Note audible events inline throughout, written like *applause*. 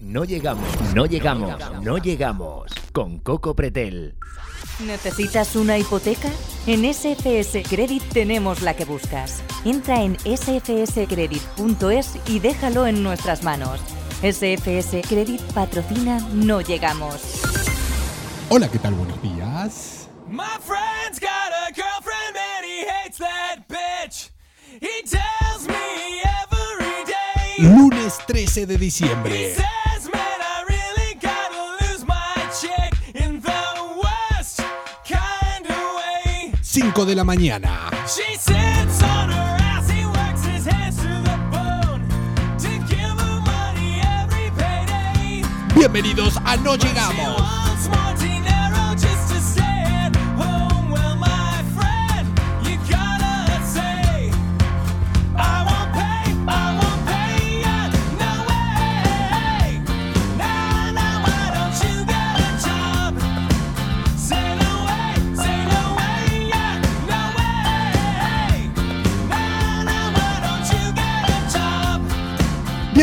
No llegamos, no llegamos, no llegamos. Con Coco Pretel. ¿Necesitas una hipoteca? En SFS Credit tenemos la que buscas. Entra en sfscredit.es y déjalo en nuestras manos. SFS Credit patrocina No Llegamos. Hola, ¿qué tal? Buenos días. My friend's got a girlfriend and he hates that bitch. He tells me every day. Lunes 13 de diciembre. 5 de la mañana. Bienvenidos a No Llegamos.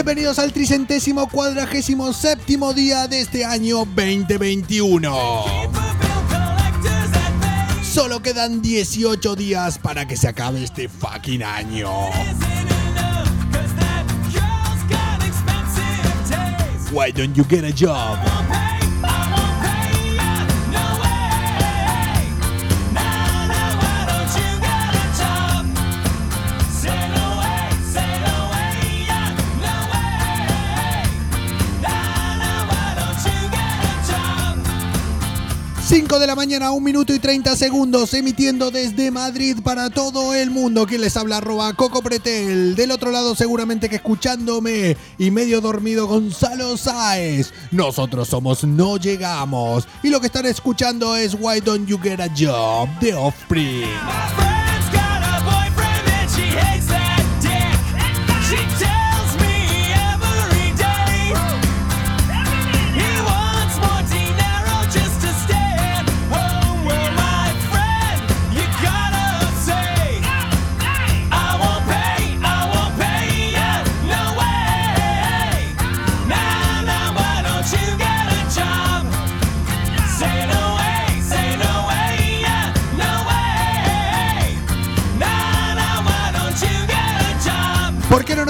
Bienvenidos al tricentésimo cuadragésimo séptimo día de este año 2021. For bill collectors that pay Solo quedan 18 días para que se acabe este fucking año. Why don't you get a job? 5 de la mañana, 1 minuto y 30 segundos, emitiendo desde Madrid para todo el mundo. Quien les habla, arroba Coco Pretel. Del otro lado, seguramente que escuchándome y medio dormido, Gonzalo Sáez. Nosotros somos No Llegamos. Y lo que están escuchando es Why Don't You Get a Job de Offspring.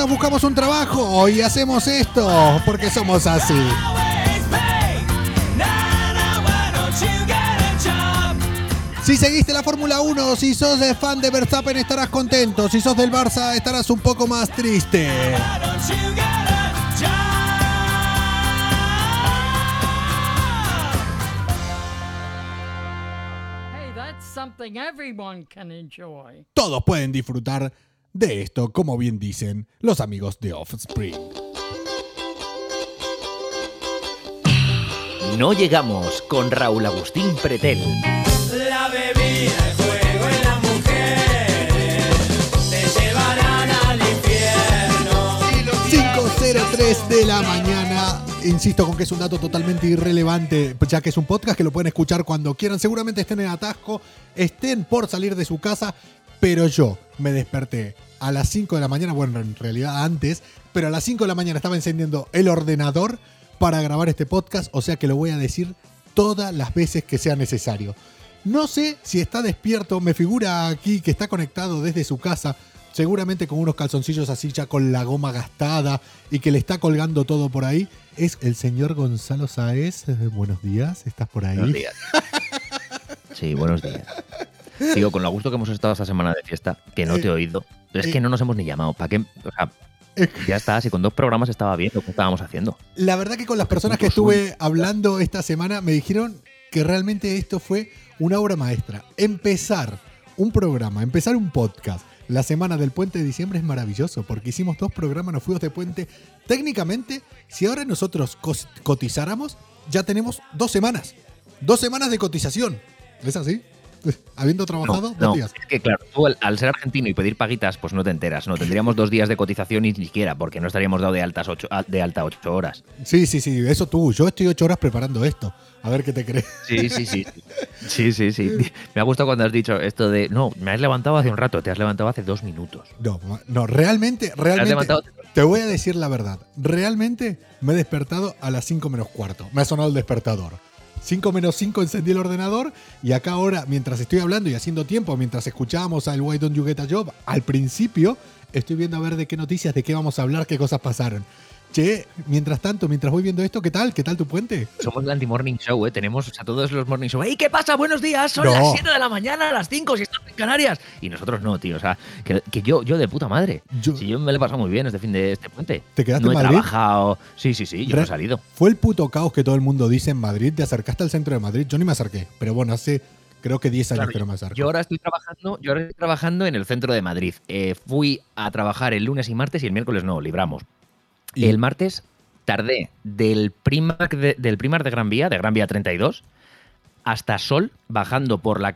¿Por qué no nos buscamos un trabajo y hacemos esto? Porque somos así. Si seguiste la Fórmula 1, si sos de fan de Verstappen estarás contento. Si sos del Barça estarás un poco más triste. Hey, that's something everyone can enjoy. Todos pueden disfrutar de esto, como bien dicen los amigos de Offspring. No llegamos con Raúl Agustín Pretel. La bebida, el juego y las mujeres te llevarán al infierno. 5.03 de la mañana. Insisto con que es un dato totalmente irrelevante, ya que es un podcast que lo pueden escuchar cuando quieran. Seguramente estén en atasco, estén por salir de su casa, pero yo me desperté a las 5 de la mañana, bueno, en realidad antes, pero a las 5 de la mañana estaba encendiendo el ordenador para grabar este podcast, o sea que lo voy a decir todas las veces que sea necesario. No sé si está despierto, me figura aquí que está conectado desde su casa, seguramente con unos calzoncillos así ya con la goma gastada y que le está colgando todo por ahí. Es el señor Gonzalo Saez. Buenos días, ¿estás por ahí? Buenos días. Sí, buenos días. Digo, con lo gusto que hemos estado esta semana de fiesta, que no te he oído. Pero es eh. que no nos hemos ni llamado. ¿Para qué? O sea, *laughs* ya está, si con dos programas estaba bien lo que estábamos haciendo. La verdad que con las personas que estuve hablando esta semana me dijeron que realmente esto fue una obra maestra. Empezar un programa, empezar un podcast la semana del puente de diciembre es maravilloso porque hicimos dos programas, nos fuimos de puente. Técnicamente, si ahora nosotros cotizáramos, ya tenemos dos semanas. Dos semanas de cotización. ¿Es así? *laughs* Habiendo trabajado No, dos no, días. es que claro, tú al, al ser argentino y pedir paguitas, pues no te enteras. No, tendríamos dos días de cotización ni siquiera, porque no estaríamos dado de altas ocho, de alta ocho horas. Sí, sí, sí, eso tú. Yo estoy ocho horas preparando esto. A ver qué te crees. Sí, sí, sí. Sí, sí, sí. *laughs* Me ha gustado cuando has dicho esto de, no, me has levantado hace un rato, te has levantado hace dos minutos. No, no, realmente, realmente. Te voy a decir la verdad. Realmente me he despertado a las 5 menos cuarto. Me ha sonado el despertador. 5 menos 5 encendí el ordenador y acá ahora, mientras estoy hablando y haciendo tiempo, mientras escuchábamos al Why Don't You Get a Job, al principio estoy viendo a ver de qué noticias, de qué vamos a hablar, qué cosas pasaron. Che, mientras tanto, mientras voy viendo esto, ¿qué tal? ¿Qué tal tu puente? Somos el anti-morning show, ¿eh? Tenemos a todos los morning show. ¡Ey, qué pasa! ¡Buenos días! Son No. las 7 de la mañana, las 5 si estamos en Canarias. Y nosotros no, tío. O sea, que, que yo, yo de puta madre. Yo- si yo me lo he pasado muy bien este fin de este puente. ¿Te quedaste no en he Madrid? trabajado. Sí, sí, sí, yo no he salido. Fue el puto caos que todo el mundo dice en Madrid. Te acercaste al centro de Madrid. Yo ni me acerqué, pero bueno, hace creo que 10 años Claro, que no me acerco. Yo ahora estoy trabajando, yo ahora estoy trabajando en el centro de Madrid. Eh, fui a trabajar el lunes y martes y el miércoles no, libramos. Y- El martes tardé del Primark de, del Primark de Gran Vía, de Gran Vía 32, hasta Sol, bajando por la...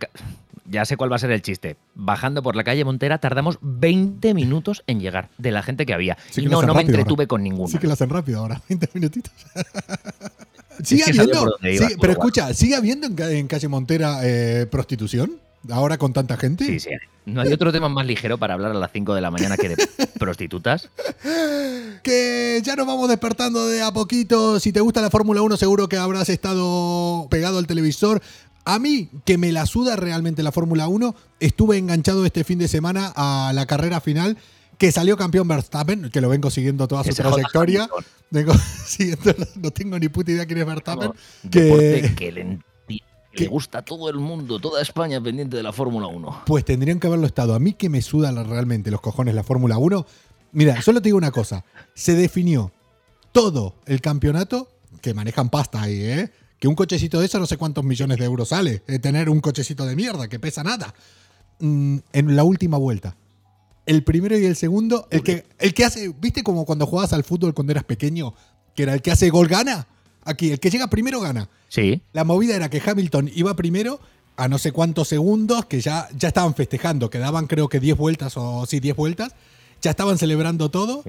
Ya sé cuál va a ser el chiste. Bajando por la calle Montera tardamos 20 minutos en llegar de la gente que había. Sí y que no, no me entretuve ahora. con ninguna. Sí que lo hacen rápido ahora, *laughs* 20 minutitos. Es sigue que habiendo, iba, sí, pero escucha, ¿sigue habiendo en, en calle Montera eh, prostitución? Ahora con tanta gente. Sí, sí. No hay otro tema más ligero para hablar a las 5 de la mañana que de *laughs* prostitutas. Que ya nos vamos despertando de a poquito. Si te gusta la Fórmula 1, seguro que habrás estado pegado al televisor. A mí, que me la suda realmente la Fórmula 1, estuve enganchado este fin de semana a la carrera final, que salió campeón Verstappen, que lo vengo siguiendo toda su trayectoria. Vengo *laughs* siguiendo, no tengo ni puta idea quién es Verstappen. Vamos, que- le, que gusta todo el mundo, toda España pendiente de la Fórmula 1. Pues tendrían que haberlo estado. A mí que me suda la- realmente los cojones la Fórmula 1. Mira, solo te digo una cosa. Se definió todo el campeonato, que manejan pasta ahí, ¿eh? Que un cochecito de eso no sé cuántos millones de euros sale. eh, tener un cochecito de mierda que pesa nada. Mm, en la última vuelta. El primero y el segundo, el que, el que hace, ¿viste como cuando jugabas al fútbol cuando eras pequeño? Que era el que hace gol gana. Aquí, el que llega primero gana. Sí, La movida era que Hamilton iba primero a no sé cuántos segundos, que ya, ya estaban festejando, quedaban creo que 10 vueltas o sí, 10 vueltas, ya estaban celebrando todo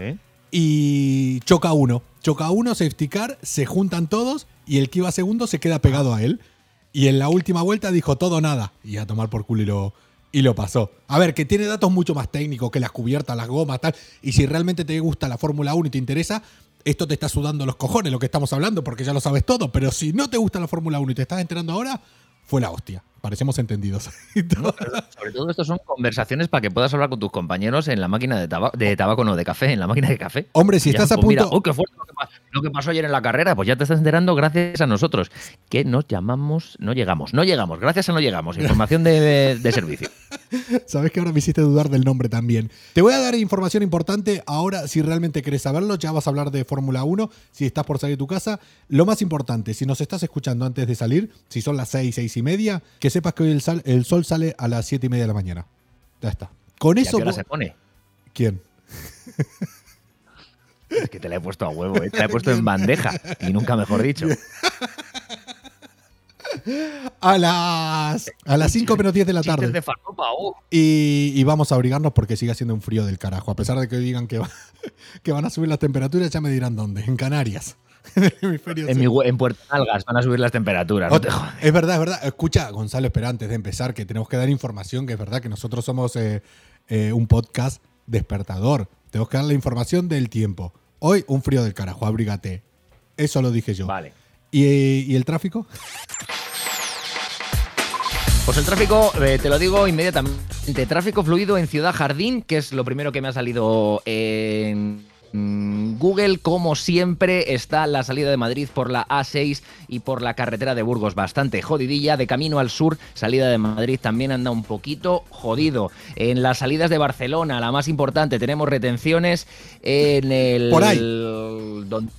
y choca uno. Choca uno, safety car, se juntan todos y el que iba segundo se queda pegado a él. Y en la última vuelta dijo todo nada y a tomar por culo y lo, y lo pasó. A ver, que tiene datos mucho más técnicos que las cubiertas, las gomas, tal. Y si realmente te gusta la Fórmula 1 y te interesa, esto te está sudando los cojones lo que estamos hablando porque ya lo sabes todo. Pero si no te gusta la Fórmula 1 y te estás enterando ahora, fue la hostia. Parecemos entendidos. *laughs* No, sobre todo esto son conversaciones para que puedas hablar con tus compañeros en la máquina de tabaco, de tabaco no, de café, en la máquina de café. Hombre, si Ya, estás a pues mira, punto. oh, qué fuerte lo que, pa- lo que pasó ayer en la carrera, pues ya te estás enterando gracias a nosotros, que nos llamamos, no llegamos, no llegamos, gracias a no llegamos, información de, de servicio. *laughs* Sabes que ahora me hiciste dudar del nombre también. Te voy a dar información importante ahora, si realmente querés saberlo, ya vas a hablar de Fórmula 1, si estás por salir de tu casa. Lo más importante, si nos estás escuchando antes de salir, si son las 6, 6 y media, que sepas que hoy el, sal- el sol sale a las 7 y media de la mañana. Ya está. Con ¿Y a eso... qué hora vos- se pone? ¿Quién? Es que te la he puesto a huevo, ¿eh? te la he puesto en bandeja, y nunca mejor dicho. A las, a las 5 menos 10 de la tarde. de farlopa, oh. Y, y vamos a abrigarnos porque sigue haciendo un frío del carajo. A pesar de que digan que, va- *laughs* que van a subir las temperaturas, ya me dirán dónde. En Canarias. *laughs* En el hemisferio En, sur. mi, hue- en Puerto Algas van a subir las temperaturas, no te jodas. Es verdad, es verdad. Escucha, Gonzalo, espera, antes de empezar, que tenemos que dar información, que es verdad que nosotros somos eh, eh, un podcast despertador. Tenemos que dar la información del tiempo. Hoy, un frío del carajo, abrígate. Eso lo dije yo. Vale. ¿Y, y el tráfico? Pues el tráfico, eh, te lo digo inmediatamente. Tráfico fluido en Ciudad Jardín, que es lo primero que me ha salido en Google. Como siempre, está la salida de Madrid por la A6 y por la carretera de Burgos bastante jodidilla. De camino al sur, salida de Madrid también anda un poquito jodido. En las salidas de Barcelona, la más importante, tenemos retenciones en el. Por ahí. don-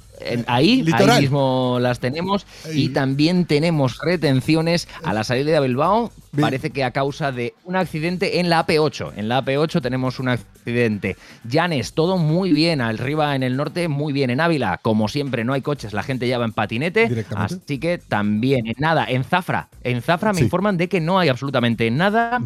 ahí, Litoral. ahí mismo las tenemos. Ahí. Y también tenemos retenciones a la salida de Bilbao. Bien. Parece que a causa de un accidente en la AP8. En la AP8 tenemos un accidente. Llanes, todo muy bien. Arriba en el norte, muy bien. En Ávila, como siempre, no hay coches, la gente ya va en patinete. Así que también, en nada. En Zafra, en Zafra me Sí. informan de que no hay absolutamente nada.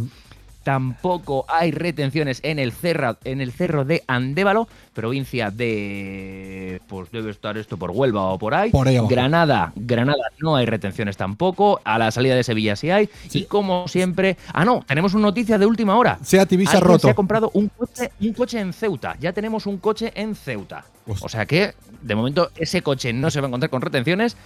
Tampoco hay retenciones en el, cerra- en el cerro de Andévalo, provincia de. Pues debe estar esto por Huelva o por ahí. Por ahí. Granada, Granada no hay retenciones tampoco. A la salida de Sevilla sí hay. Sí. Y como siempre. Ah, no, tenemos una noticia de última hora. Seat Ibiza roto. se ha comprado un coche, un coche en Ceuta. Ya tenemos un coche en Ceuta. Hostia. O sea que, de momento, ese coche no se va a encontrar con retenciones,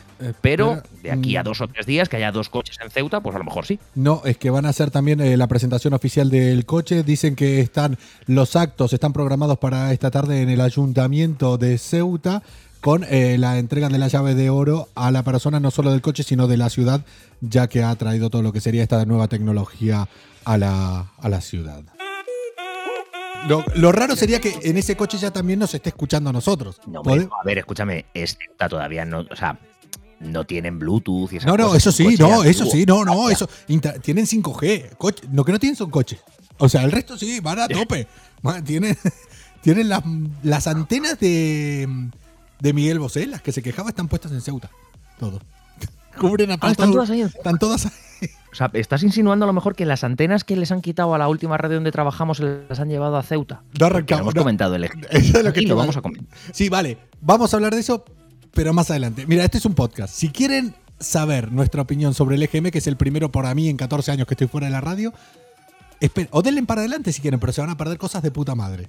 pero de aquí a dos o tres días que haya dos coches en Ceuta, pues a lo mejor sí. No, es que van a hacer también eh, la presentación oficial del coche. Dicen que están los actos están programados para esta tarde en el ayuntamiento de Ceuta con eh, la entrega de la llave de oro a la persona no solo del coche sino de la ciudad, ya que ha traído todo lo que sería esta nueva tecnología a la, a la ciudad. Lo, lo raro sería que en ese coche ya también nos esté escuchando a nosotros. No, hombre, ¿Pode- a ver, escúchame, es Ceuta todavía no, o sea, no tienen Bluetooth y esas No, no, cosas, eso sí, no, eso sí, no, no, eso. inter- tienen 5G. coche- lo que no tienen son coches. O sea, el resto sí, van a *laughs* tope. Tienen, *laughs* tienen las, las antenas de, de Miguel Bosé, las que se quejaba, están puestas en Ceuta. Todo. Cubren a Ah, están todas ahí Están todas ahí. O sea, estás insinuando a lo mejor que las antenas que les han quitado a la última radio donde trabajamos se las han llevado a Ceuta. No arrancamos. hemos no. comentado el ejemplo. Eso es lo que te lo va- vamos a comentar. Sí, vale. Vamos a hablar de eso, pero más adelante. Mira, este es un podcast. Si quieren saber nuestra opinión sobre el EGM, que es el primero para mí en 14 años que estoy fuera de la radio, o denle para adelante si quieren, pero se van a perder cosas de puta madre.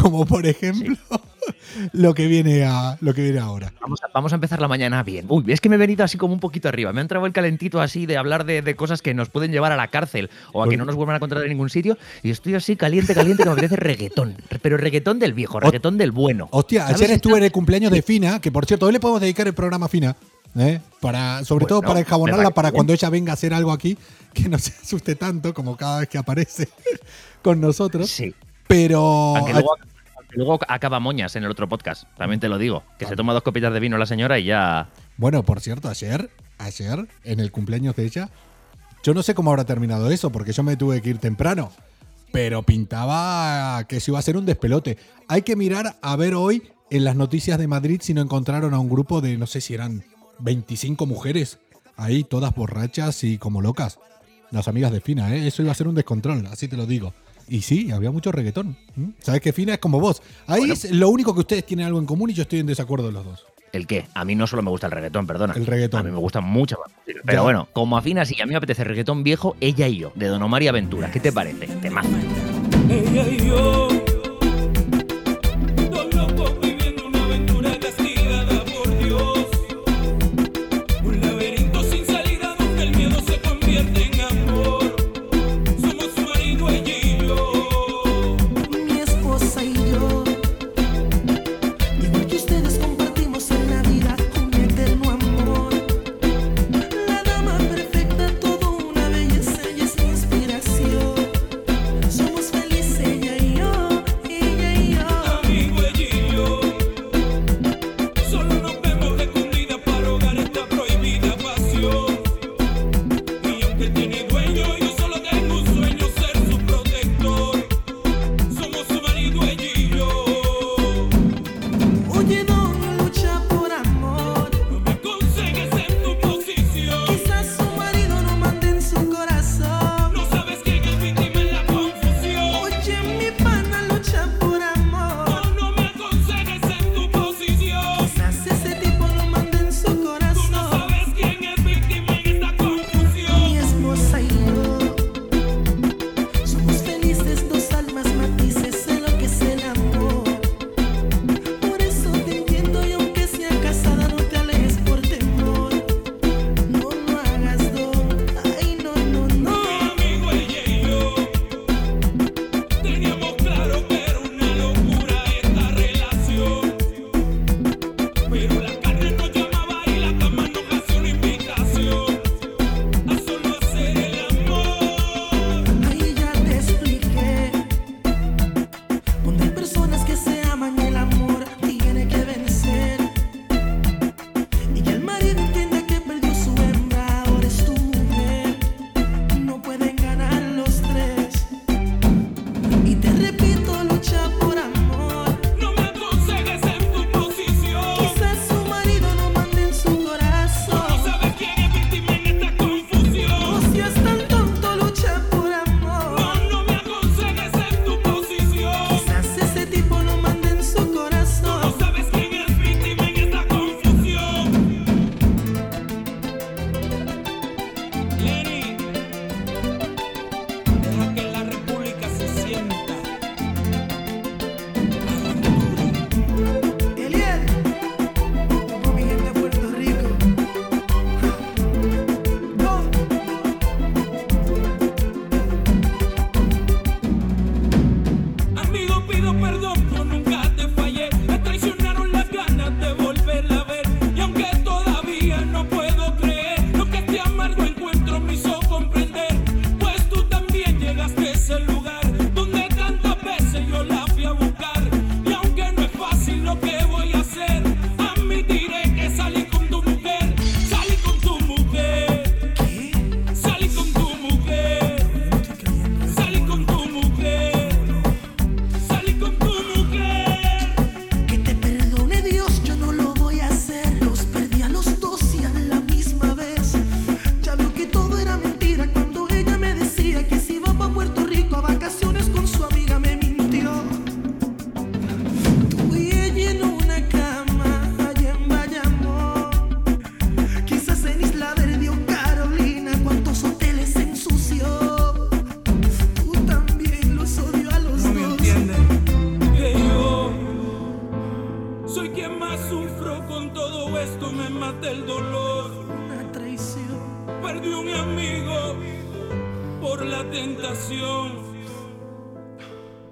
Como por ejemplo *laughs* lo que viene a lo que viene ahora. Vamos a, vamos a empezar la mañana bien. Uy, es que me he venido así como un poquito arriba. Me ha entrado el calentito así de hablar de, de cosas que nos pueden llevar a la cárcel o a que Pues- no nos vuelvan a encontrar en ningún sitio. Y estoy así caliente, caliente, que me apetece reggaetón. Pero reggaetón del viejo, reggaetón del bueno. Hostia, ¿Sabes? ayer estuve en el cumpleaños de Fina, que por cierto, hoy le podemos dedicar el programa a Fina. ¿eh? Para, sobre todo para enjabonarla parece para bien. cuando ella venga a hacer algo aquí, que no se asuste tanto como cada vez que aparece *laughs* con nosotros. Sí. Pero Aunque luego, aunque luego acaba moñas en el otro podcast. También te lo digo. Que se toma dos copitas de vino la señora y ya. Bueno, por cierto, ayer, ayer, en el cumpleaños de ella, yo no sé cómo habrá terminado eso, porque yo me tuve que ir temprano. Pero pintaba que se iba a ser un despelote. Hay que mirar a ver hoy en las noticias de Madrid si no encontraron a un grupo de, no sé si eran 25 mujeres, ahí todas borrachas y como locas. Las amigas de Fina, ¿eh? Eso iba a ser un descontrol, así te lo digo. Y sí, había mucho reggaetón. ¿m? ¿Sabes que Fina es como vos? Ahí es lo único que ustedes tienen algo en común y yo estoy en desacuerdo de los dos. ¿El qué? A mí no solo me gusta el reggaetón, perdona. El reggaetón. A mí me gusta mucho más. Pero Ya. bueno, como afina sí, a mí me apetece reggaetón viejo, ella y yo, de Don Omar y Aventura. ¿Qué te parece? Temazo. Ella y yo,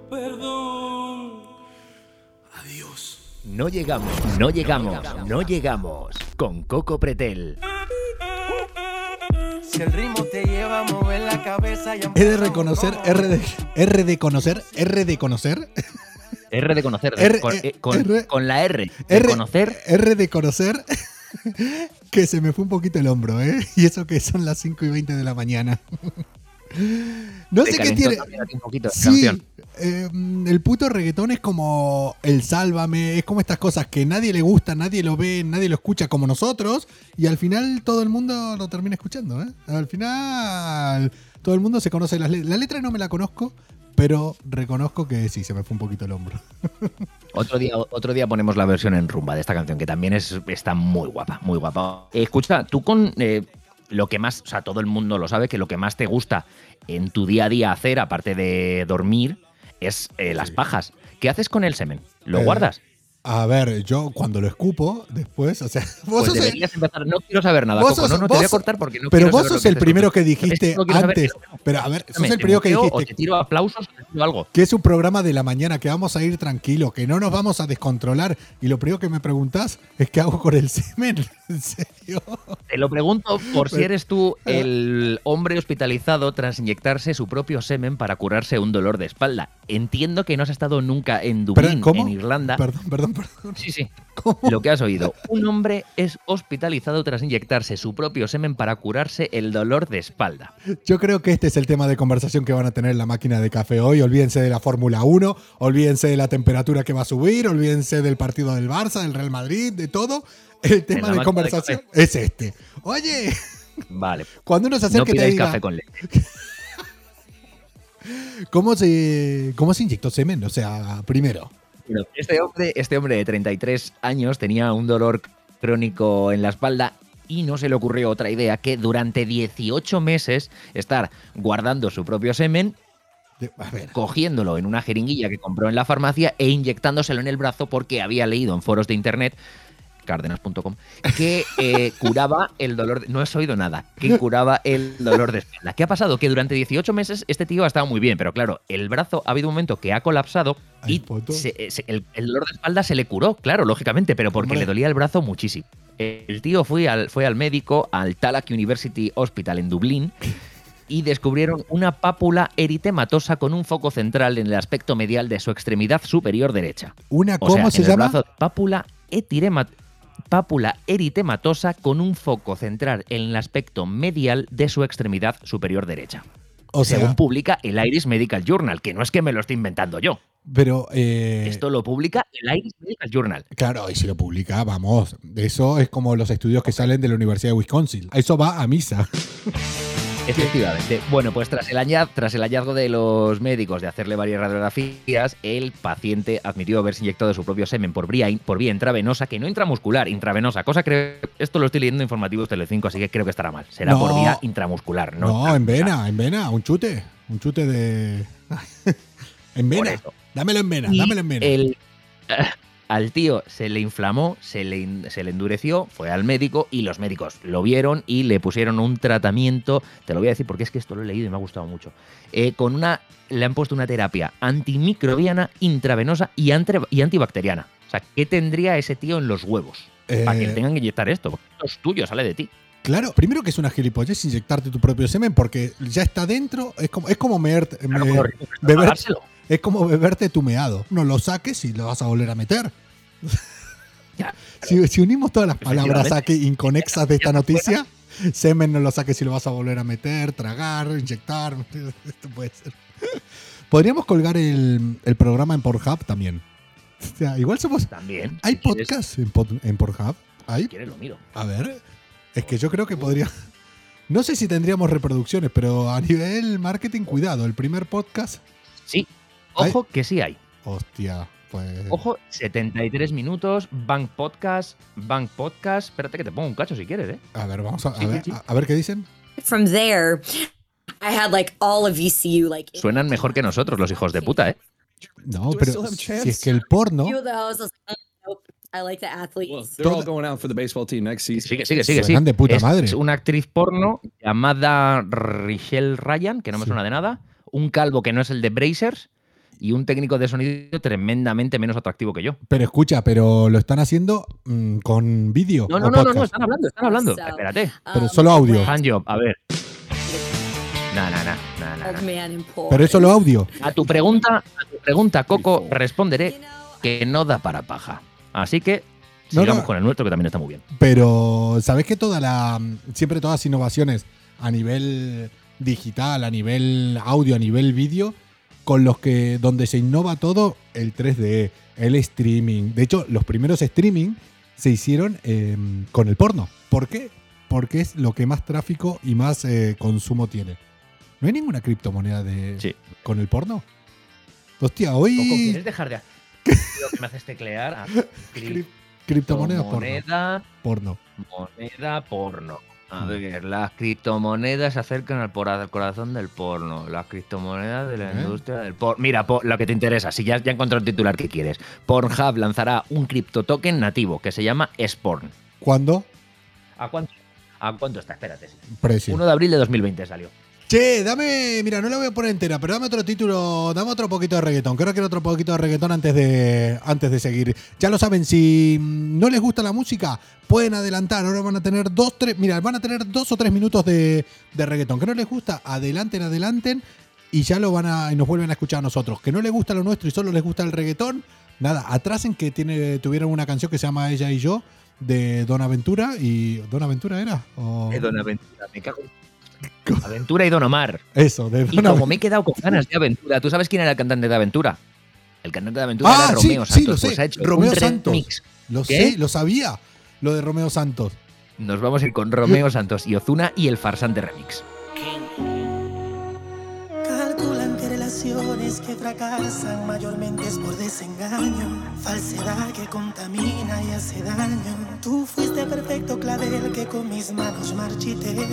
Perdón. Adiós. No llegamos, no llegamos, no llegamos. Con Coco Pretel. Si el ritmo te lleva a mover la cabeza y He de reconocer, R de, R de conocer, R de conocer, R de conocer. R- con, eh, eh, con- R- con la R. De R, conocer. R de conocer, *laughs* que se me fue un poquito el hombro, ¿eh? Y eso que son las 5 y 20 de la mañana. No te sé qué tiene. un poquito Sí, eh, el puto reggaetón es como el sálvame, es como estas cosas que nadie le gusta, nadie lo ve, nadie lo escucha como nosotros, y al final todo el mundo lo termina escuchando, ¿eh? Al final todo el mundo se conoce las letras. La letra no me la conozco, pero reconozco que sí, se me fue un poquito el hombro. *laughs* Otro día, otro día ponemos la versión en rumba de esta canción, que también es, está muy guapa, muy guapa. Eh, escucha, tú con eh, lo que más, o sea, todo el mundo lo sabe, que lo que más te gusta en tu día a día hacer, aparte de dormir, es eh, las pajas. ¿Qué haces con el semen? ¿Lo Eh, guardas? A ver, yo cuando lo escupo, después, o sea, *laughs* vos Pues sos el- empezar. No quiero saber nada, vos Coco. sos- no, no te voy a cortar porque no pero vos sos el primero que dijiste no saber antes. Pero a ver, sos el primero que dijiste O te tiro aplausos o te tiro algo. que es un programa de la mañana, que vamos a ir tranquilo, que no nos vamos a descontrolar. Y lo primero que me preguntás es qué hago con el *laughs* semen. ¿En serio? Te lo pregunto por si eres tú el hombre hospitalizado tras inyectarse su propio semen para curarse un dolor de espalda. Entiendo que no has estado nunca en Dublín, en Irlanda. Perdón, perdón, perdón. Sí, sí. *laughs* ¿Cómo? Lo que has oído. Un hombre es hospitalizado tras inyectarse su propio semen para curarse el dolor de espalda. Yo creo que este es el tema de conversación que van a tener en la máquina de café hoy. Olvídense de la Fórmula 1, olvídense de la temperatura que va a subir, olvídense del partido del Barça, del Real Madrid, de todo. El tema de conversación es este. Oye, Vale. *laughs* cuando uno se acerca te diga, café con leche. *laughs* ¿cómo se, ¿cómo se inyectó semen? O sea, primero. Este hombre, este hombre de 33 años tenía un dolor crónico en la espalda y no se le ocurrió otra idea que durante 18 meses estar guardando su propio semen, De- a ver, cogiéndolo en una jeringuilla que compró en la farmacia e inyectándolo en el brazo porque había leído en foros de internet cárdenas.com que eh, curaba el dolor de- no has oído nada que curaba el dolor de espalda ¿qué ha pasado? que durante 18 meses este tío ha estado muy bien pero claro el brazo ha habido un momento que ha colapsado y se- se- el, el dolor de espalda se le curó, claro, lógicamente, pero porque Hombre. le dolía el brazo muchísimo. El tío fue al, fue al médico, al Tallaght University Hospital en Dublín, y descubrieron una pápula eritematosa con un foco central en el aspecto medial de su extremidad superior derecha. una, O ¿cómo sea, se en el llama? brazo, pápula etirema- pápula eritematosa con un foco central en el aspecto medial de su extremidad superior derecha. O sea, según publica el Iris Medical Journal, que no es que me lo esté inventando yo. pero eh, Esto lo publica el Iris Medical Journal. Claro, y si lo publica, vamos. Eso es como los estudios que salen de la Universidad de Wisconsin. Eso va a misa. *laughs* *laughs* Efectivamente. Bueno, pues tras el, hallazgo, tras el hallazgo de los médicos de hacerle varias radiografías, el paciente admitió haberse inyectado su propio semen por vía, por vía intravenosa, que no intramuscular, intravenosa. Cosa que esto lo estoy leyendo en informativos Telecinco, así que creo que estará mal. Será No. por vía intramuscular, ¿no? No, en vena, en vena. Un chute. Un chute de. *laughs* en vena. Dámelo en vena, dámelo en vena. el- al tío se le inflamó, se le, se le endureció, fue al médico y los médicos lo vieron y le pusieron un tratamiento, te lo voy a decir porque es que esto lo he leído y me ha gustado mucho, eh, con una, le han puesto una terapia antimicrobiana, intravenosa y, antre- y antibacteriana. O sea, ¿qué tendría ese tío en los huevos? Para que Eh, le tengan que inyectar esto. porque Esto es tuyo, sale de ti. Claro, primero que es una gilipollez inyectarte tu propio semen porque ya está dentro. Es como, es como meerte- Claro, beber-. Es como beberte tu meado. No lo saques y lo vas a volver a meter. Ya, Si, si unimos todas las palabras aquí inconexas de esta noticia, semen no lo saques y lo vas a volver a meter, tragar, inyectar. *laughs* Esto puede ser. Podríamos colgar el, el programa en Pornhub también. O sea, igual somos. También. ¿Hay si quieres- podcast en, en Pornhub? ¿Hay? Si quieres lo miro. A ver. Es que yo creo que podría. No sé si tendríamos reproducciones, pero a nivel marketing, cuidado. El primer podcast. Sí, ¿Hay? ojo que sí hay. Hostia, pues. Ojo, 73 minutos, Bank Podcast, Bank Podcast. Espérate que te pongo un cacho si quieres, ¿eh? A ver, vamos a, a Sí, sí, ver, sí. a- a ver qué dicen. From there, I had like all of VCU like Suenan mejor que nosotros, los hijos de puta, ¿eh? No, pero si es que el porno. I athletes. they're all going out for the baseball team next season. Sigue, sigue, sigue. Sí. de puta es madre. una actriz porno llamada Richelle Ryan, que no me Sí. suena de nada, un calvo que no es el de Brazers y un técnico de sonido tremendamente menos atractivo que yo. Pero escucha, pero lo están haciendo mm, con vídeo. No, o no, no, no, no, están hablando, están hablando. So, Espérate. Pero um, solo audio. Handjob, a ver. No, no, no, no. Pero es solo audio. A tu pregunta, a tu pregunta, Coco, responderé que no da para paja. Así que No, sigamos no. con el nuestro, que también está muy bien. Pero, ¿sabes que toda la. Siempre todas las innovaciones a nivel digital, a nivel audio, a nivel vídeo, con los que. donde se innova todo, el 3D, el streaming. De hecho, los primeros streaming se hicieron eh, con el porno. ¿Por qué? Porque es lo que más tráfico y más eh, consumo tiene. ¿No hay ninguna criptomoneda de Sí. con el porno? Hostia, Coco, hoy. ¿quieres dejar de *laughs* lo que me haces teclear? Ah, Cri- Criptomoneda porno. Moneda, porno. moneda porno. A ver, las criptomonedas se acercan al, por- al corazón del porno. Las criptomonedas de la ¿Eh? industria del porno. Mira, lo que te interesa, si ya, ya encontrado el titular que quieres. Pornhub lanzará un criptotoken nativo que se llama Sporn. ¿Cuándo? ¿A cuánto, ¿A cuánto está? Espérate. Precio. 1 de abril de 2020 salió. Che, dame, mira, no la voy a poner entera, pero dame otro título, dame otro poquito de reggaetón. Creo que otro poquito de reggaetón antes de, antes de seguir. Ya lo saben, si no les gusta la música, pueden adelantar. Ahora van a tener dos, tres, mira, van a tener dos o tres minutos de, de reggaetón. Que no les gusta, adelanten, adelanten y ya lo van a, y nos vuelven a escuchar a nosotros. Que no les gusta lo nuestro y solo les gusta el reggaetón, nada, atrasen que tiene, tuvieron una canción que se llama Ella y yo de Don Aventura y Don Aventura era Eh, Don Aventura, me cago. en- *laughs* Aventura y Don Omar. eso de Y Don como me he quedado con ganas de Aventura, ¿tú sabes quién era el cantante de Aventura? El cantante de Aventura Ah, era sí, Romeo sí, Santos. lo sé. Pues ha hecho Romeo un Santos. remix. Lo ¿Qué? sé, lo sabía. Lo de Romeo Santos. Nos vamos a ir con Romeo Santos y Ozuna y el farsante remix. Calculan que relaciones que fracasan mayormente es por desengaño, falsedad que contamina y hace daño. Tú fuiste perfecto clavel que con mis manos marchité.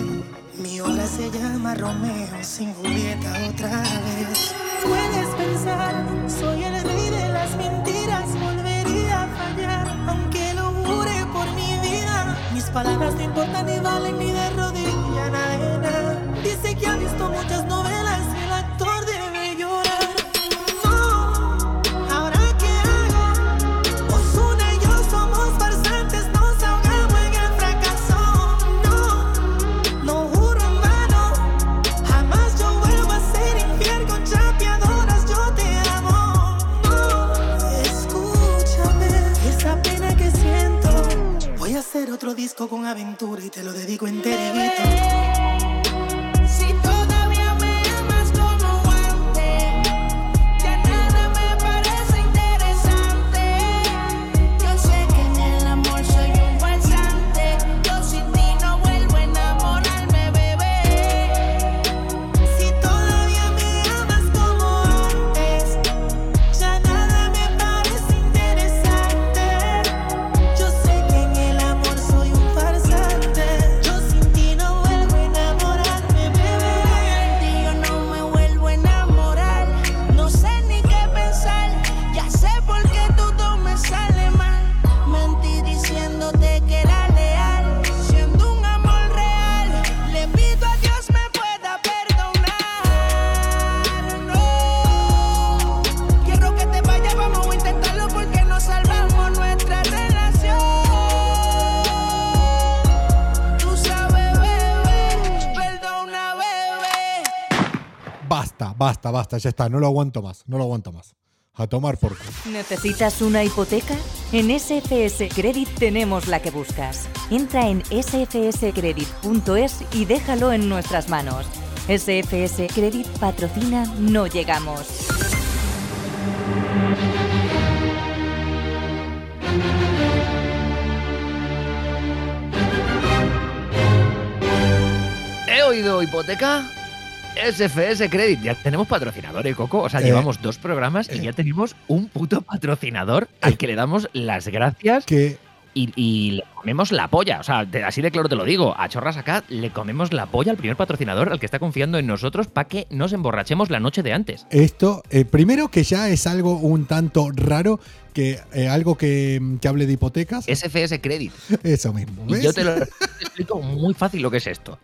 Mi obra se llama Romeo sin Julieta otra vez. Puedes pensar, soy el rey de las mentiras, volvería a fallar, aunque lo jure por mi vida. Mis palabras no importan ni valen ni de rodilla nada. Dice que ha visto muchas novelas Basta, basta, basta, ya está. No lo aguanto más. No lo aguanto más. A tomar por culo. ¿Necesitas una hipoteca? En SFS Credit tenemos la que buscas. Entra en sfscredit.es y déjalo en nuestras manos. SFS Credit patrocina No Llegamos. He oído hipoteca. SFS Credit. Ya tenemos patrocinadores, Coco. O sea, Eh, llevamos dos programas y ya tenemos un puto patrocinador al que le damos las gracias Que y, y le comemos la polla. O sea, te- así de claro te lo digo. A Chorras acá le comemos la polla al primer patrocinador, al que está confiando en nosotros para que nos emborrachemos la noche de antes. Esto, eh, primero que ya es algo un tanto raro, que eh, algo que, que hable de hipotecas. SFS Credit. *laughs* Eso mismo. Y yo te lo te *laughs* explico muy fácil lo que es esto.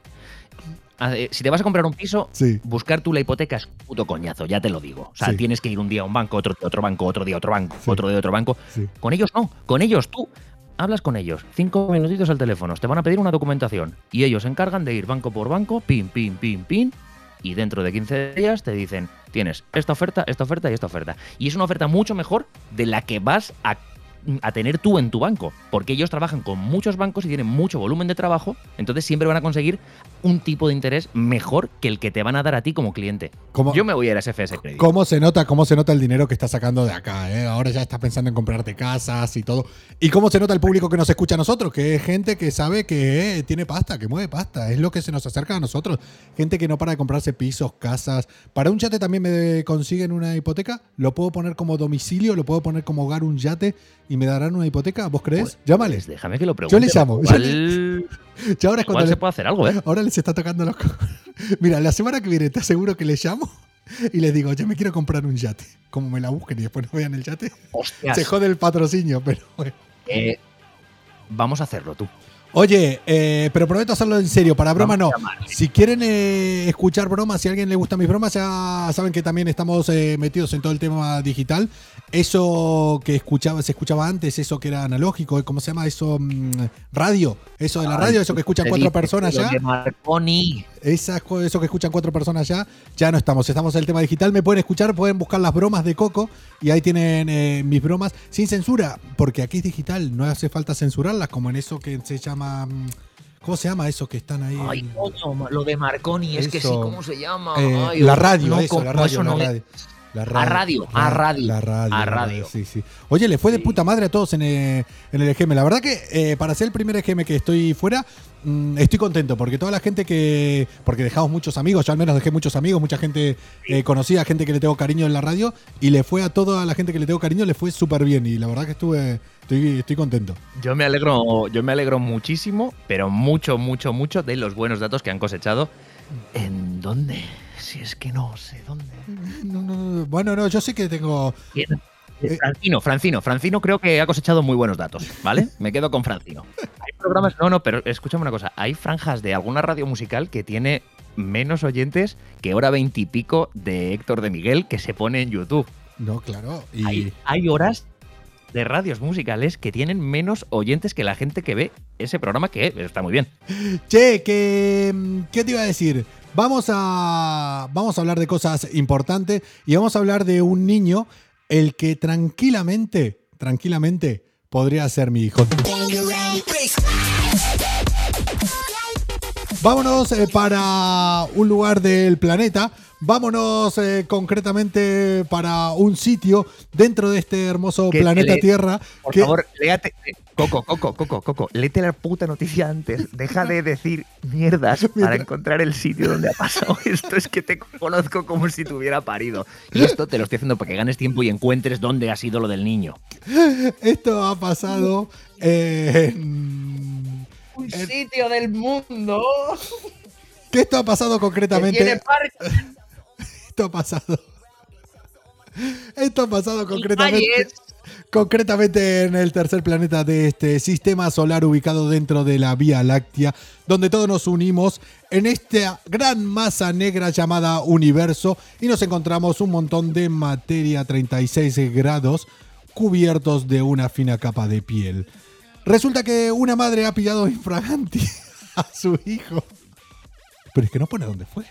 A- eh, Si te vas a comprar un piso, Sí. buscar tú la hipoteca es puto coñazo, ya te lo digo. O sea, Sí. tienes que ir un día a un banco, otro día a otro banco, otro día a otro banco, Sí. otro día a otro banco. Con ellos no, con ellos tú. Hablas con ellos, cinco minutitos al teléfono, te van a pedir una documentación y ellos se encargan de ir banco por banco, pin, pin, pin, pin, y dentro de 15 días te dicen, tienes esta oferta, esta oferta y esta oferta. Y es una oferta mucho mejor de la que vas a, a tener tú en tu banco, porque ellos trabajan con muchos bancos y tienen mucho volumen de trabajo, entonces siempre van a conseguir un tipo de interés mejor que el que te van a dar a ti como cliente. ¿Cómo- Yo me voy a ir a SFS Credit. ¿Cómo se nota, cómo se nota el dinero que estás sacando de acá? eh? Ahora ya estás pensando en comprarte casas y todo. ¿Y cómo se nota el público que nos escucha a nosotros? Que es gente que sabe que eh, tiene pasta, que mueve pasta. Es lo que se nos acerca a nosotros. Gente que no para de comprarse pisos, casas. Para un yate también me consiguen una hipoteca. Lo puedo poner como domicilio, lo puedo poner como hogar un yate y me darán una hipoteca. ¿Vos crees? Llámale. Pues déjame que lo pregunte. Yo le llamo. *laughs* Ya ahora es cuando igual le- se puede hacer algo, ¿eh? Ahora les está tocando los. *laughs* Mira, la semana que viene te aseguro que les llamo y les digo, yo me quiero comprar un yate. Como me la busquen y después no vean el yate. Hostias. Se jode el patrocinio, pero bueno. Eh, vamos a hacerlo tú. Oye, eh, pero prometo hacerlo en serio, para broma no. Si quieren eh, escuchar bromas, si a alguien le gustan mis bromas, ya saben que también estamos eh, metidos en todo el tema digital. Eso que escuchaba, se escuchaba antes, eso que era analógico. ¿cómo se llama eso? Mm, radio. Eso de la radio, eso que escuchan cuatro personas ya. Marconi. Esas co- eso que escuchan cuatro personas ya, ya no estamos. Estamos en el tema digital. Me pueden escuchar, pueden buscar las bromas de Coco y ahí tienen eh, mis bromas sin censura, porque aquí es digital, no hace falta censurarlas, como en eso que se llama. mm, ¿Cómo se llama eso que están ahí? Ay, coño, lo de Marconi, es que sí. ¿cómo se llama? Eh, Ay, la radio, no, eso, la radio, la no es. Radio. A radio, a radio, La radio. a radio. Sí, sí. Oye, le fue de puta madre a todos en, eh, en el EGM. La verdad que eh, para ser el primer EGM que estoy fuera, mm, estoy contento porque toda la gente que. Porque dejamos muchos amigos, yo al menos dejé muchos amigos, mucha gente eh, conocida, gente que le tengo cariño en la radio y le fue a toda la gente que le tengo cariño, le fue súper bien y la verdad que estuve. Estoy, estoy contento. Yo me alegro, yo me alegro muchísimo, pero mucho, mucho, mucho de los buenos datos que han cosechado. ¿En dónde? Si es que no sé dónde. No, no, no, bueno, no, yo sé que tengo. ¿Quién? Eh, Francino, Francino, Francino creo que ha cosechado muy buenos datos, ¿vale? Me quedo con Francino. Hay programas, no, no, pero escúchame una cosa, hay franjas de alguna radio musical que tiene menos oyentes que hora veintipico de Héctor de Miguel que se pone en YouTube. No, claro. Y. Hay, hay horas de radios musicales que tienen menos oyentes que la gente que ve ese programa que está muy bien. Che, que, ¿qué te iba a decir? Vamos a, vamos a hablar de cosas importantes y vamos a hablar de un niño, el que tranquilamente, tranquilamente podría ser mi hijo. Vámonos eh, para un lugar del planeta. Vámonos eh, concretamente para un sitio dentro de este hermoso Que- planeta le- Tierra. Por que- favor, léate. eh, Coco, Coco, Coco, Coco, léete la puta noticia antes. Deja de decir mierdas *laughs* para encontrar el sitio donde ha pasado *laughs* esto. Es que te conozco como si te hubiera parido. Y esto te lo estoy haciendo para que ganes tiempo y encuentres dónde ha sido lo del niño. *laughs* Esto ha pasado en- Un sitio del mundo ¿Qué esto ha pasado que concretamente? tiene parques *laughs* Esto ha pasado. Esto ha pasado concretamente. Concretamente en el tercer planeta de este sistema solar ubicado dentro de la Vía Láctea, donde todos nos unimos en esta gran masa negra llamada universo y nos encontramos un montón de materia a 36 grados cubiertos de una fina capa de piel. Resulta que una madre ha pillado infraganti *laughs* a su hijo. Pero es que no pone dónde fue.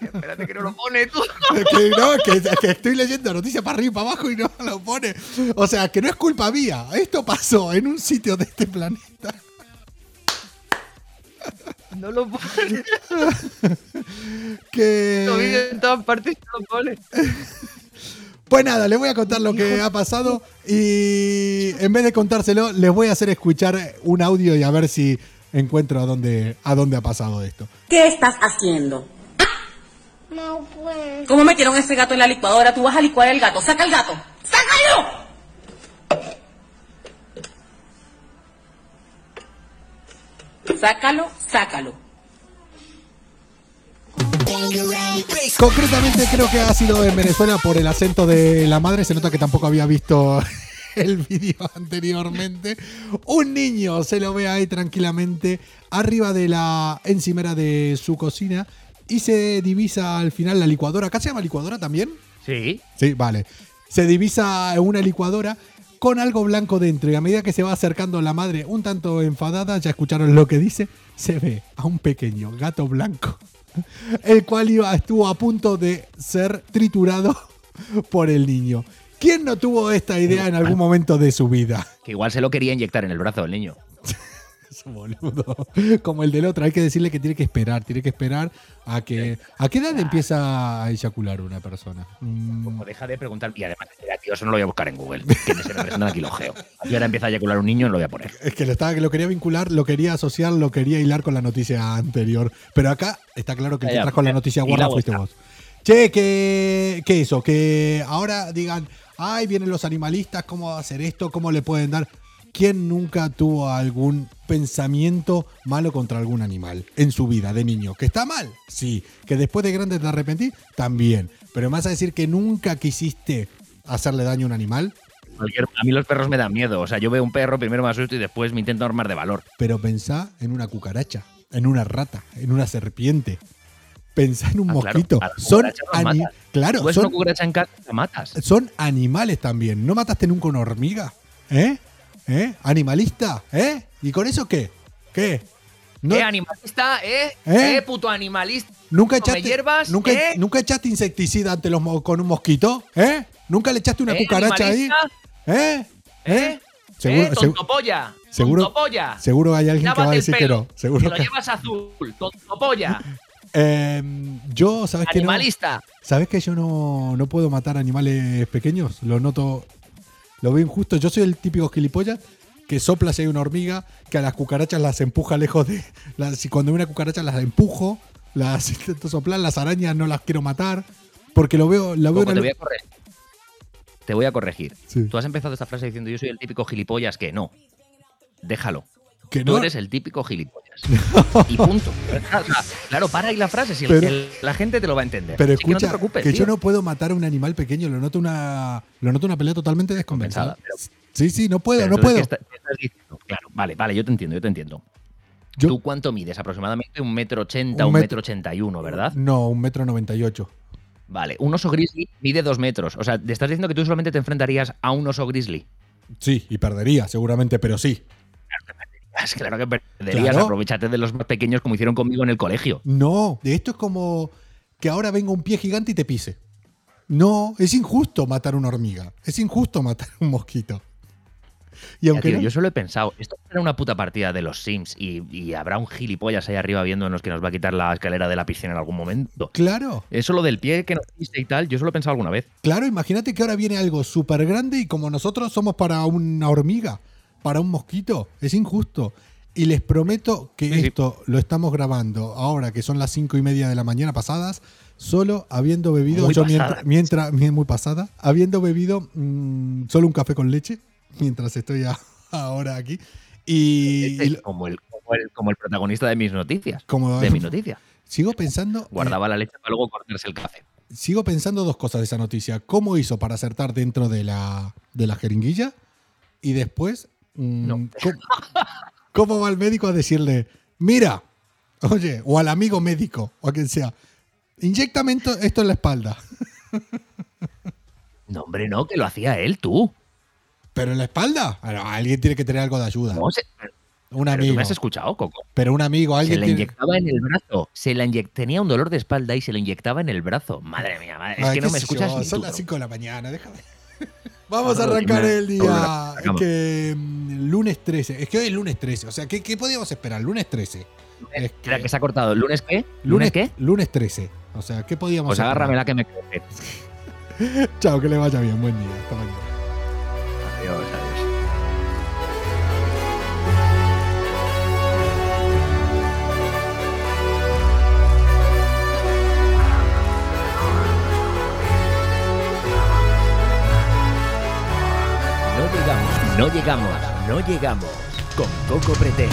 Espérate que no lo pone tú. *laughs* Es que, no, es que, es que estoy leyendo noticias para arriba y para abajo y no lo pone. O sea, que no es culpa mía. Esto pasó en un sitio de este planeta. No lo pone. *laughs* Que... Lo en todas partes y no lo pone. Pues nada, les voy a contar lo que ha pasado y en vez de contárselo, les voy a hacer escuchar un audio y a ver si encuentro a dónde, a dónde ha pasado esto. ¿Qué estás haciendo? No puedo. ¿Cómo metieron ese gato en la licuadora? Tú vas a licuar el gato. ¡Saca el gato! ¡Sácalo! Sácalo, sácalo. Concretamente creo que ha sido en Venezuela por el acento de la madre. Se nota que tampoco había visto *laughs* el vídeo anteriormente. Un niño se lo ve ahí tranquilamente arriba de la encimera de su cocina y se divisa al final la licuadora. ¿Acá se llama licuadora también? Sí. Sí, vale. Se divisa una licuadora con algo blanco dentro y a medida que se va acercando la madre un tanto enfadada, ya escucharon lo que dice, se ve a un pequeño gato blanco, *laughs* el cual iba, estuvo a punto de ser triturado *laughs* por el niño. ¿Quién no tuvo esta idea en algún momento de su vida? Que igual se lo quería inyectar en el brazo del niño. *laughs* Eso, boludo. Como el del otro, hay que decirle que tiene que esperar, tiene que esperar a que... ¿A qué edad empieza a eyacular una persona? Mm, Como deja de preguntar. Y además, tío, eso no lo voy a buscar en Google. Que me se me presentan aquí los geo. Aquí ahora empieza a eyacular un niño, no lo voy a poner. Es que lo, estaba, que lo quería vincular, lo quería asociar, lo quería hilar con la noticia anterior. Pero acá está claro que el que trajo la ya. noticia Y guarda fuiste vos. Che, que, que eso, que ahora digan, ay, vienen los animalistas, ¿cómo va a hacer esto? ¿Cómo le pueden dar? ¿Quién nunca tuvo algún pensamiento malo contra algún animal en su vida de niño? ¿Que está mal? Sí. ¿Que después de grande te arrepentí? También. Pero me vas a decir que nunca quisiste hacerle daño a un animal. A mí los perros me dan miedo. O sea, yo veo un perro, primero me asusto y después me intento armar de valor. Pero pensá en una cucaracha, en una rata, en una serpiente. Pensá en un Ah, mosquito. son cucarachas las ani- matas. claro, son, una cucaracha en casa, matas. son animales también. ¿No mataste nunca una hormiga? ¿Eh? ¿Eh? ¿Animalista? ¿Eh? ¿Y con eso qué? ¿Qué? No- ¿Eh, animalista? ¿Eh? ¿Eh? ¿Eh, puto animalista? ¿Nunca ¿Come echaste, hierbas? nunca, ¿Eh? nunca echaste insecticida ante los con un mosquito? ¿Eh? ¿Nunca le echaste una ¿Eh, cucaracha ahí? animalista? ¿Eh? ¿Eh? Seguro, ¿Eh? segu- Tontopolla. seguro- Tontopolla. seguro hay alguien que va a Lávate decir que pelo, no. Seguro que lo que- llevas azul. Tontopolla. *laughs* Eh, yo, ¿sabes que no? Animalista. ¿Sabes que yo no, no puedo matar animales pequeños? Lo noto. Lo veo injusto. Yo soy el típico gilipollas que sopla si hay una hormiga, que a las cucarachas las empuja lejos de. las- si cuando hay una cucaracha las empujo, las *laughs* intento soplar, las arañas no las quiero matar. Porque lo veo. La veo te voy a corregir. Te voy a corregir. Sí. Tú has empezado esta frase diciendo yo soy el típico gilipollas que no. Déjalo. Que Tú no. eres el típico gilipollas. *laughs* y punto. O sea, claro, para ahí la frase. Si el- Pero- el- la gente te lo va a entender. Pero Así que no te escucha, que, preocupes. yo no puedo matar a un animal pequeño. Lo noto una, lo noto una pelea totalmente descompensada. Compensada, Sí, sí, no puedo, no puedo. ¿qué está-? Claro, vale, vale, yo te entiendo, yo te entiendo. Yo- ¿Tú cuánto mides? Aproximadamente un metro ochenta, Un un metro- metro ochenta y uno, ¿verdad? No, un metro noventa y ocho. Vale, un oso grizzly mide dos metros. O sea, te estás diciendo que tú solamente te enfrentarías a un oso grizzly. Sí, y perdería seguramente, pero sí. Es claro que perderías. Claro. Aprovechate de los más pequeños como hicieron conmigo en el colegio. No, de esto es como que ahora venga un pie gigante y te pise. No, es injusto matar una hormiga. Es injusto matar un mosquito. Y Ya, aunque tío, no- yo solo he pensado, esto será una puta partida de los Sims y, y habrá un gilipollas ahí arriba viéndonos que nos va a quitar la escalera de la piscina en algún momento. Claro, Eso lo del pie que nos diste y tal, yo solo he pensado alguna vez. claro, imagínate que ahora viene algo súper grande y como nosotros somos para una hormiga, para un mosquito, es injusto. Y les prometo que Sí, sí. esto lo estamos grabando ahora que son las cinco y media de la mañana pasadas, solo habiendo bebido, Muy yo mientras, mientras, muy pasada, habiendo bebido mm, solo un café con leche, mientras estoy a- ahora aquí. Y, Este y como, el, como, el, como el protagonista de mis noticias. como De mi noticia. sigo pensando, eh, Guardaba la leche para luego cortarse el café. sigo pensando dos cosas de esa noticia. ¿Cómo hizo para acertar dentro de la, de la jeringuilla? Y después, mm, No. ¿cómo, cómo va el médico a decirle, mira, oye, o al amigo médico, o a quien sea, inyectame esto, en la espalda. *laughs* No, hombre, no, que lo hacía él, tú. ¿Pero en la espalda? Bueno, alguien tiene que tener algo de ayuda. No, se- un pero tú amigo. me has escuchado, Coco. Pero un amigo, Se alguien la tiene- inyectaba en el brazo. Se la inyec- tenía un dolor de espalda y se lo inyectaba en el brazo. Madre mía, madre, es Ay, que no me escuchas yo, ni Son tú, las bro. 5 de la mañana, déjame. Vamos a Claro, arrancar el día que mm, lunes 13. Es que hoy es lunes 13. O sea, ¿qué, qué podíamos esperar? Lunes 13. Es que- que se ha cortado. ¿Lunes qué? ¿Lunes qué? Lunes 13. O sea, ¿qué podíamos Pues esperar? agárrame la que me *laughs* crece. Chao, que le vaya bien. Buen día. Hasta mañana. Adiós, adiós. No llegamos, no llegamos. Con Coco Pretel.